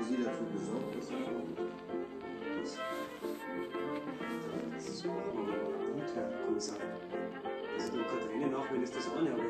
sie dafür gesorgt, dass er. Das, das ist auch mal gut, Herr Kommissar. Also du Katharina auch, wenn es das eine, aber